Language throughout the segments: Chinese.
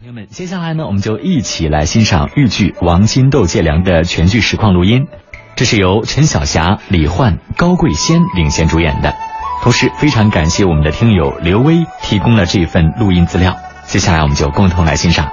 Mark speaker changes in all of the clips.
Speaker 1: 朋友们，接下来呢，我们就一起来欣赏豫剧《王金斗借粮》的全剧实况录音。这是由陈晓霞、李焕、高贵仙领衔主演的。同时，非常感谢我们的听友刘威提供了这份录音资料。接下来，我们就共同来欣赏。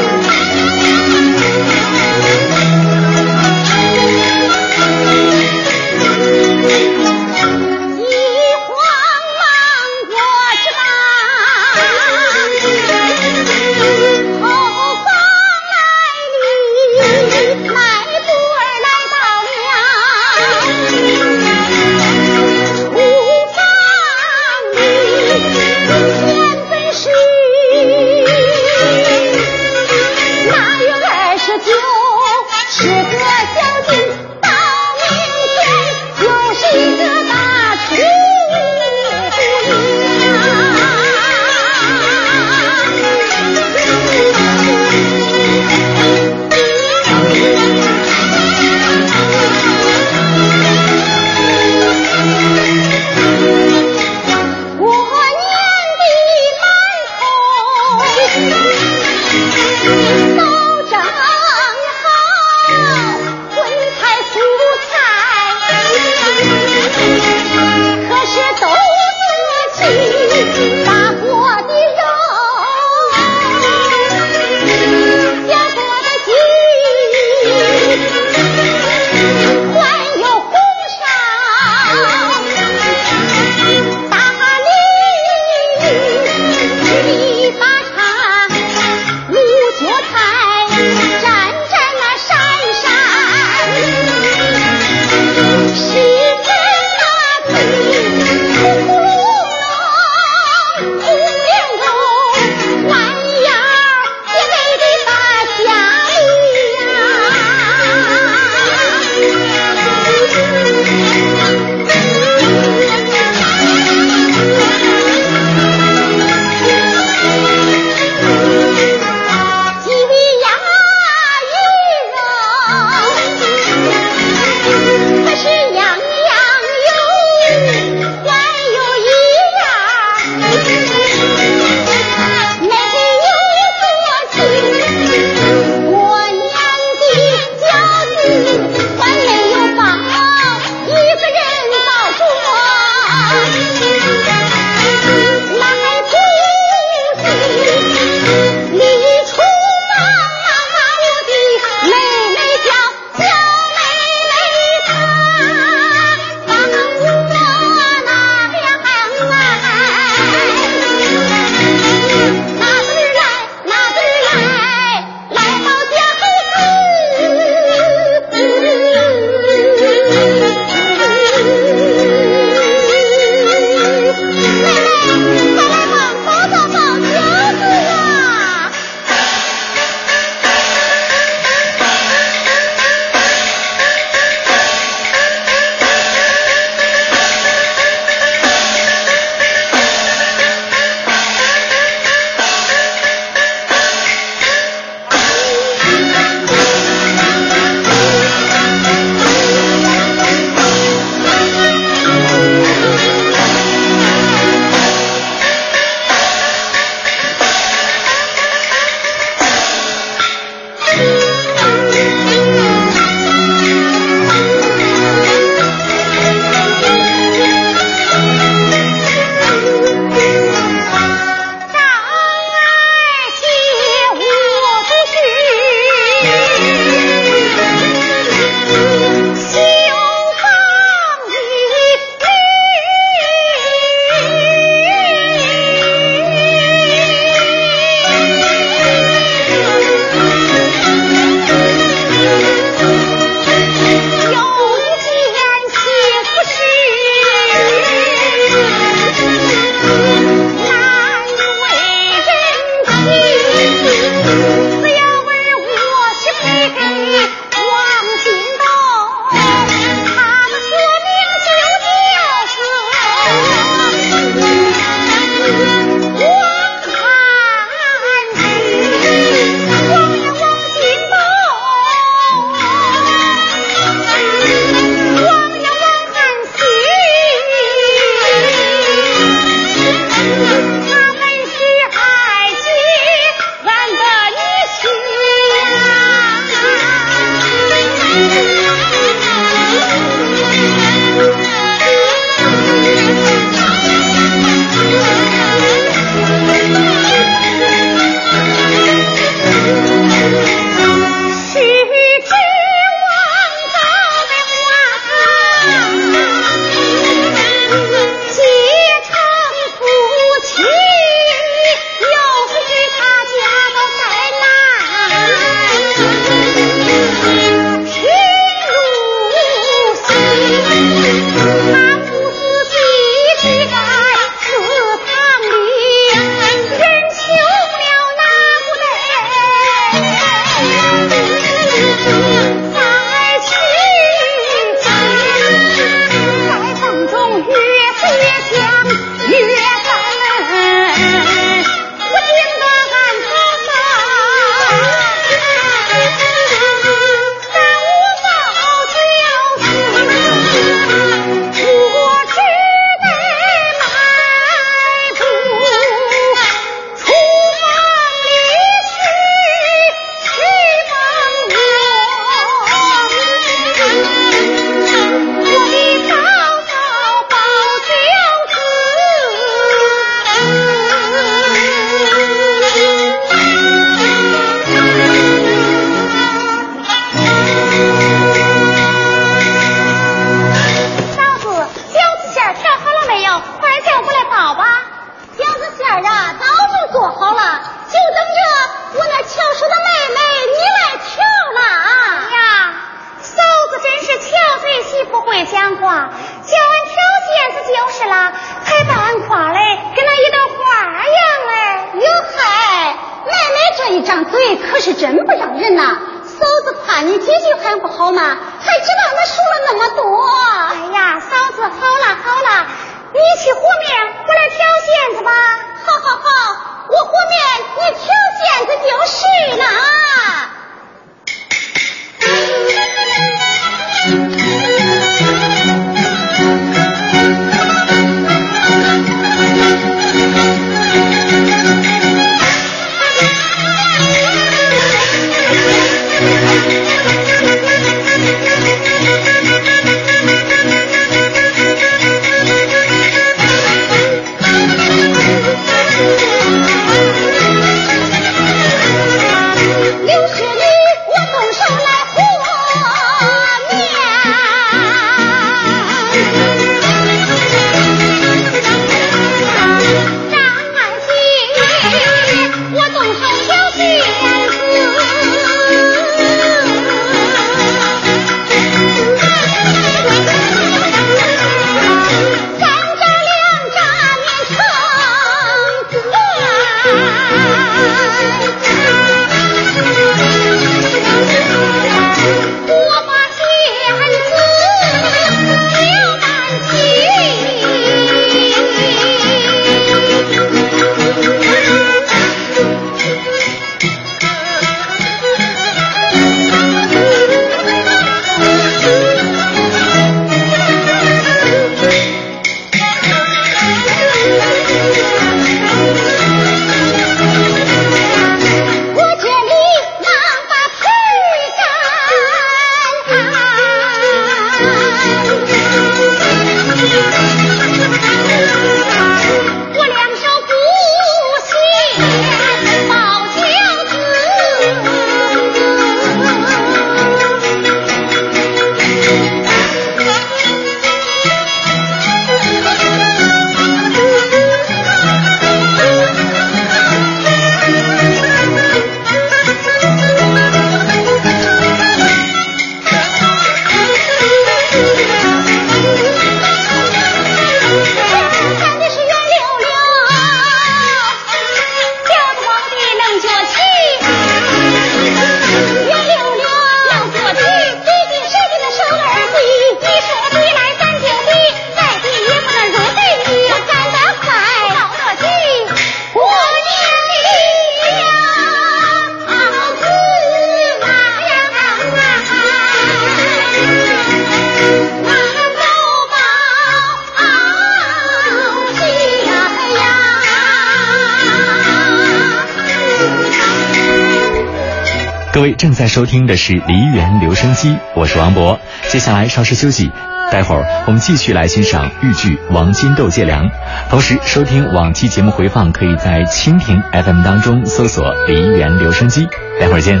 Speaker 1: 正在收听的是梨园留声机，我是王博。接下来稍事休息，待会儿我们继续来欣赏豫剧《王金豆借粮》。同时，收听往期节目回放，可以在蜻蜓 FM 当中搜索“梨园留声机”。待会儿见。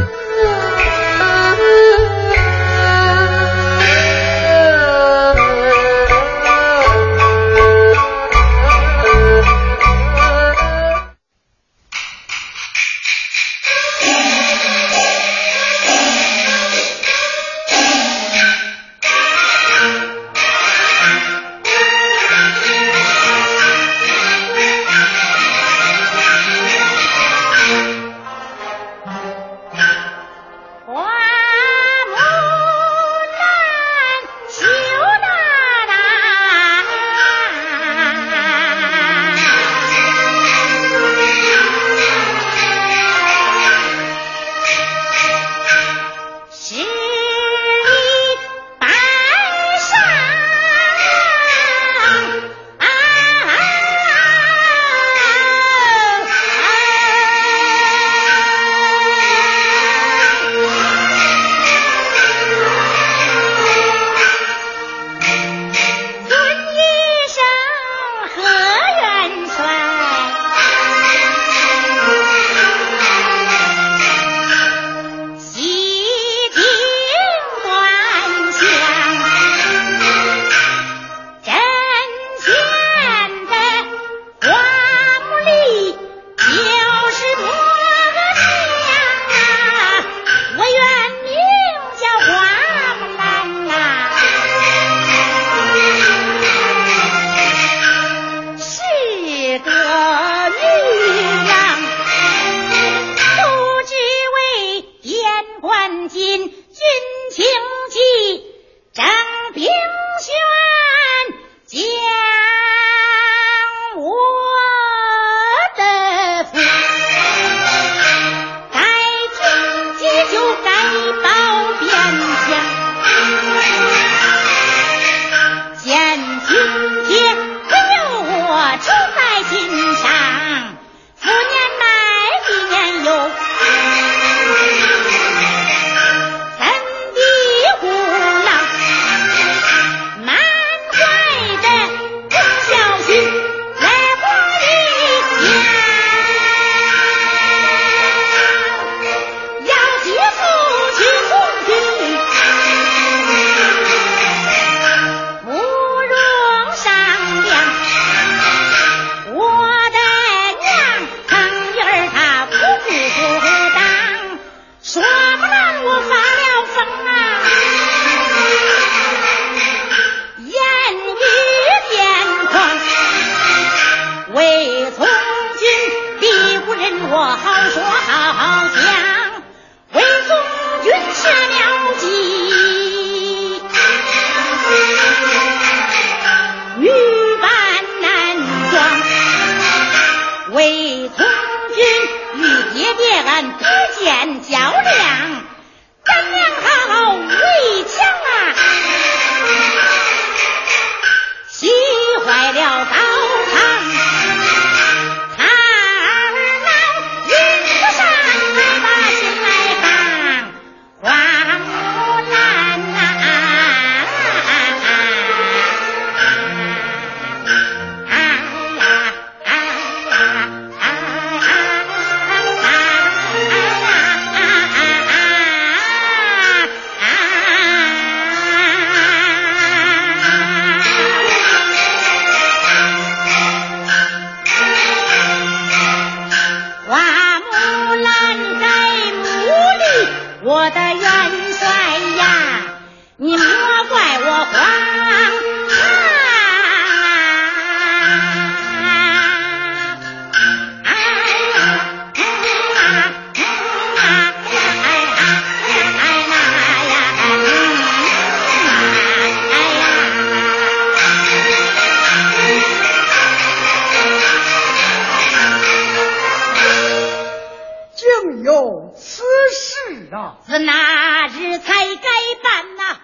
Speaker 2: 军与爹爹俺不见较量，有此事啊。自那日才该
Speaker 3: 办
Speaker 4: 呐？